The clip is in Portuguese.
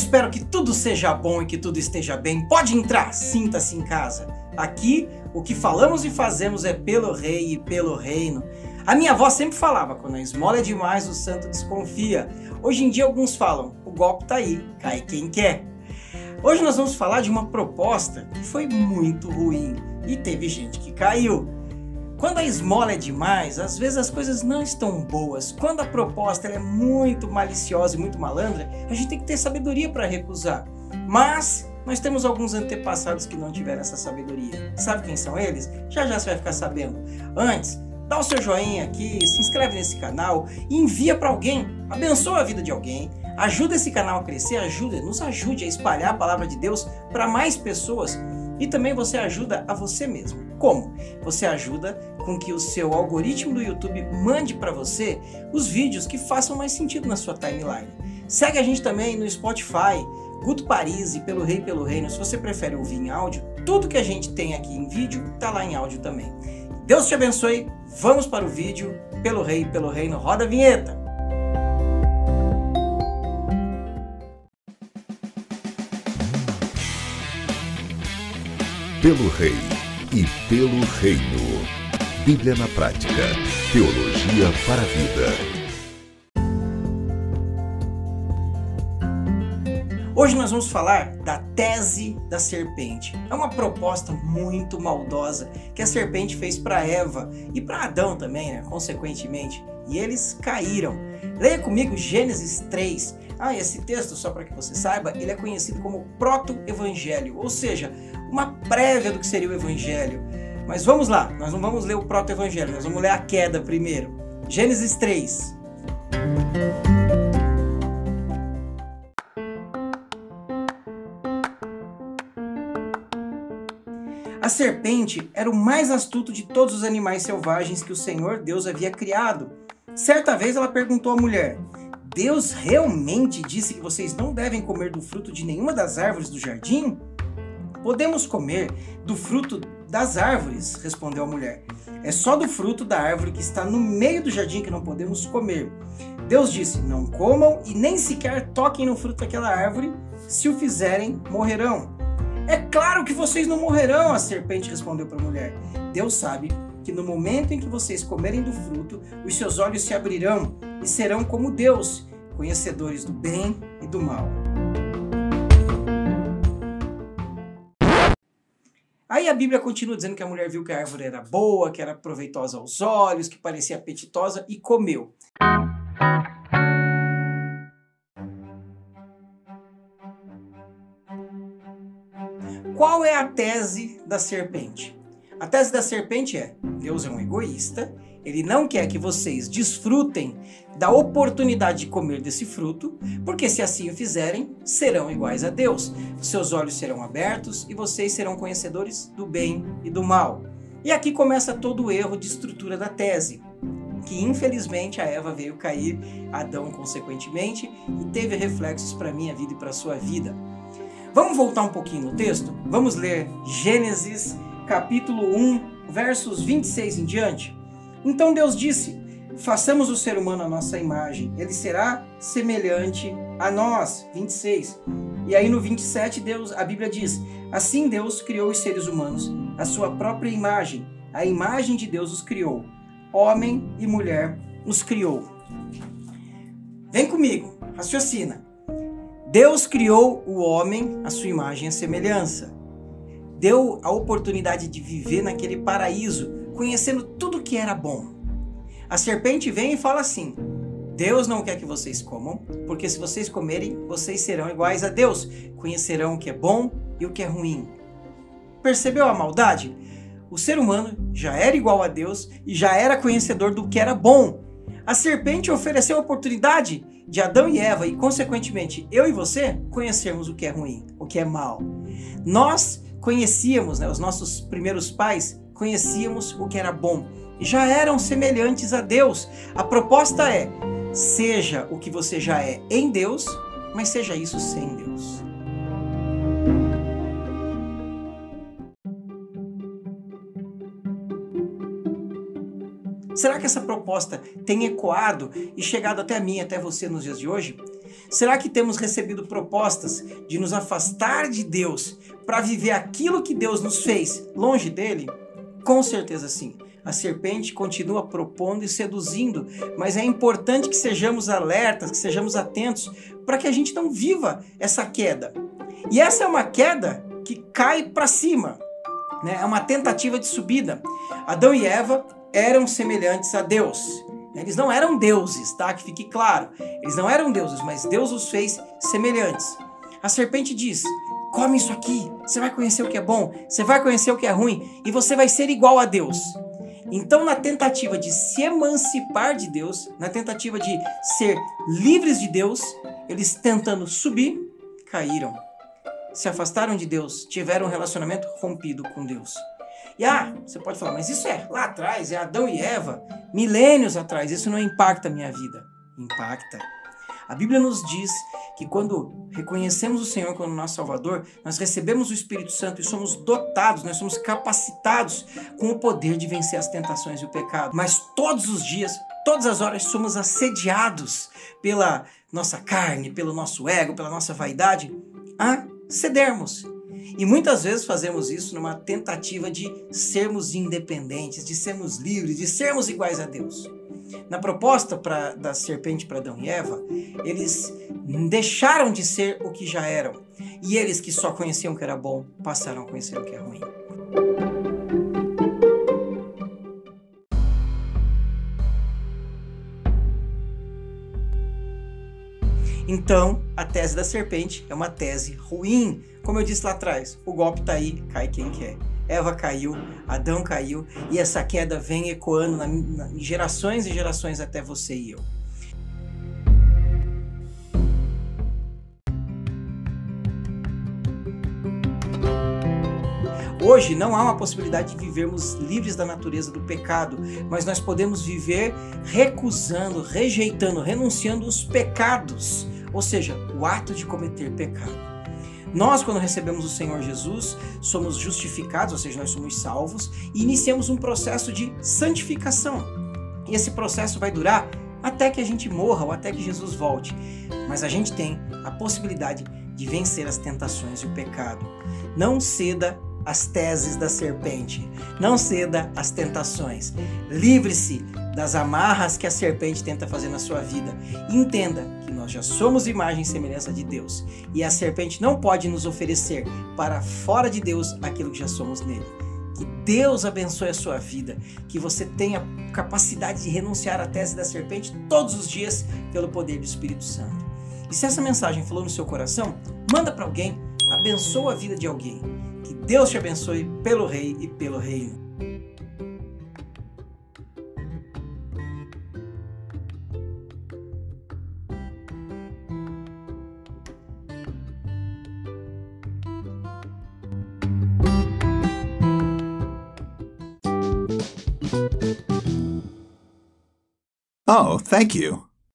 Espero que tudo seja bom e que tudo esteja bem. Pode entrar, sinta-se em casa. Aqui, o que falamos e fazemos é pelo rei e pelo reino. A minha avó sempre falava: quando a esmola é demais, o santo desconfia. Hoje em dia, alguns falam: o golpe tá aí, cai quem quer. Hoje nós vamos falar de uma proposta que foi muito ruim e teve gente que caiu. Quando a esmola é demais, às vezes as coisas não estão boas. Quando a proposta é muito maliciosa e muito malandra, a gente tem que ter sabedoria para recusar. Mas nós temos alguns antepassados que não tiveram essa sabedoria. Sabe quem são eles? Já já você vai ficar sabendo. Antes, dá o seu joinha aqui, se inscreve nesse canal e envia para alguém. Abençoa a vida de alguém. Ajuda esse canal a crescer, ajuda, nos ajude a espalhar a palavra de Deus para mais pessoas e também você ajuda a você mesmo. Como? Você ajuda com que o seu algoritmo do YouTube mande para você os vídeos que façam mais sentido na sua timeline. Segue a gente também no Spotify, Guto Paris e Pelo Rei Pelo Reino. Se você prefere ouvir em áudio, tudo que a gente tem aqui em vídeo tá lá em áudio também. Deus te abençoe. Vamos para o vídeo Pelo Rei Pelo Reino. Roda a vinheta. Pelo Rei e pelo Reino. Bíblia na Prática. Teologia para a Vida. Hoje nós vamos falar da tese da serpente. É uma proposta muito maldosa que a serpente fez para Eva e para Adão também, né? consequentemente, e eles caíram. Leia comigo Gênesis 3. Ah, esse texto, só para que você saiba, ele é conhecido como proto-evangelho, ou seja, uma prévia do que seria o evangelho. Mas vamos lá, nós não vamos ler o proto-evangelho, nós vamos ler a queda primeiro. Gênesis 3. A serpente era o mais astuto de todos os animais selvagens que o Senhor Deus havia criado. Certa vez ela perguntou à mulher: Deus realmente disse que vocês não devem comer do fruto de nenhuma das árvores do jardim? Podemos comer do fruto das árvores, respondeu a mulher. É só do fruto da árvore que está no meio do jardim que não podemos comer. Deus disse: Não comam e nem sequer toquem no fruto daquela árvore, se o fizerem, morrerão. É claro que vocês não morrerão, a serpente respondeu para a mulher. Deus sabe que no momento em que vocês comerem do fruto, os seus olhos se abrirão e serão como Deus, conhecedores do bem e do mal. Aí a Bíblia continua dizendo que a mulher viu que a árvore era boa, que era proveitosa aos olhos, que parecia apetitosa e comeu. Qual é a tese da serpente? A tese da serpente é: Deus é um egoísta, ele não quer que vocês desfrutem da oportunidade de comer desse fruto, porque se assim o fizerem, serão iguais a Deus. Seus olhos serão abertos e vocês serão conhecedores do bem e do mal. E aqui começa todo o erro de estrutura da tese, que infelizmente a Eva veio cair, Adão consequentemente, e teve reflexos para minha vida e para sua vida. Vamos voltar um pouquinho no texto? Vamos ler Gênesis capítulo 1, versos 26 em diante. Então Deus disse: Façamos o ser humano a nossa imagem, ele será semelhante a nós. 26. E aí no 27 Deus, a Bíblia diz: Assim Deus criou os seres humanos, a sua própria imagem, a imagem de Deus os criou. Homem e mulher os criou. Vem comigo, raciocina. Deus criou o homem à sua imagem e semelhança deu a oportunidade de viver naquele paraíso, conhecendo tudo que era bom. A serpente vem e fala assim: Deus não quer que vocês comam, porque se vocês comerem, vocês serão iguais a Deus, conhecerão o que é bom e o que é ruim. Percebeu a maldade? O ser humano já era igual a Deus e já era conhecedor do que era bom. A serpente ofereceu a oportunidade de Adão e Eva e, consequentemente, eu e você conhecermos o que é ruim, o que é mal. Nós conhecíamos, né, os nossos primeiros pais conhecíamos o que era bom e já eram semelhantes a Deus. A proposta é: seja o que você já é em Deus, mas seja isso sem Deus. Será que essa proposta tem ecoado e chegado até mim, até você nos dias de hoje? Será que temos recebido propostas de nos afastar de Deus para viver aquilo que Deus nos fez longe dele? Com certeza sim. A serpente continua propondo e seduzindo, mas é importante que sejamos alertas, que sejamos atentos para que a gente não viva essa queda. E essa é uma queda que cai para cima, né? é uma tentativa de subida. Adão e Eva eram semelhantes a Deus. Eles não eram deuses, tá? Que fique claro. Eles não eram deuses, mas Deus os fez semelhantes. A serpente diz: come isso aqui, você vai conhecer o que é bom, você vai conhecer o que é ruim e você vai ser igual a Deus. Então, na tentativa de se emancipar de Deus, na tentativa de ser livres de Deus, eles tentando subir, caíram. Se afastaram de Deus, tiveram um relacionamento rompido com Deus. E ah, você pode falar, mas isso é lá atrás, é Adão e Eva, milênios atrás, isso não impacta a minha vida. Impacta. A Bíblia nos diz que quando reconhecemos o Senhor como nosso Salvador, nós recebemos o Espírito Santo e somos dotados, nós somos capacitados com o poder de vencer as tentações e o pecado. Mas todos os dias, todas as horas, somos assediados pela nossa carne, pelo nosso ego, pela nossa vaidade, a cedermos. E muitas vezes fazemos isso numa tentativa de sermos independentes, de sermos livres, de sermos iguais a Deus. Na proposta pra, da serpente para Adão e Eva, eles deixaram de ser o que já eram. E eles que só conheciam o que era bom, passaram a conhecer o que é ruim. Então, a tese da serpente é uma tese ruim. Como eu disse lá atrás, o golpe está aí, cai quem quer. Eva caiu, Adão caiu, e essa queda vem ecoando na, na, gerações e gerações até você e eu. Hoje não há uma possibilidade de vivermos livres da natureza do pecado, mas nós podemos viver recusando, rejeitando, renunciando os pecados, ou seja, o ato de cometer pecado. Nós, quando recebemos o Senhor Jesus, somos justificados, ou seja, nós somos salvos, e iniciamos um processo de santificação. E esse processo vai durar até que a gente morra ou até que Jesus volte. Mas a gente tem a possibilidade de vencer as tentações e o pecado. Não ceda às teses da serpente. Não ceda às tentações. Livre-se das amarras que a serpente tenta fazer na sua vida. Entenda que nós já somos imagem e semelhança de Deus. E a serpente não pode nos oferecer para fora de Deus aquilo que já somos nele. Que Deus abençoe a sua vida, que você tenha capacidade de renunciar à tese da serpente todos os dias pelo poder do Espírito Santo. E se essa mensagem falou no seu coração, manda para alguém, abençoa a vida de alguém. Que Deus te abençoe pelo Rei e pelo Reino. Oh, thank you.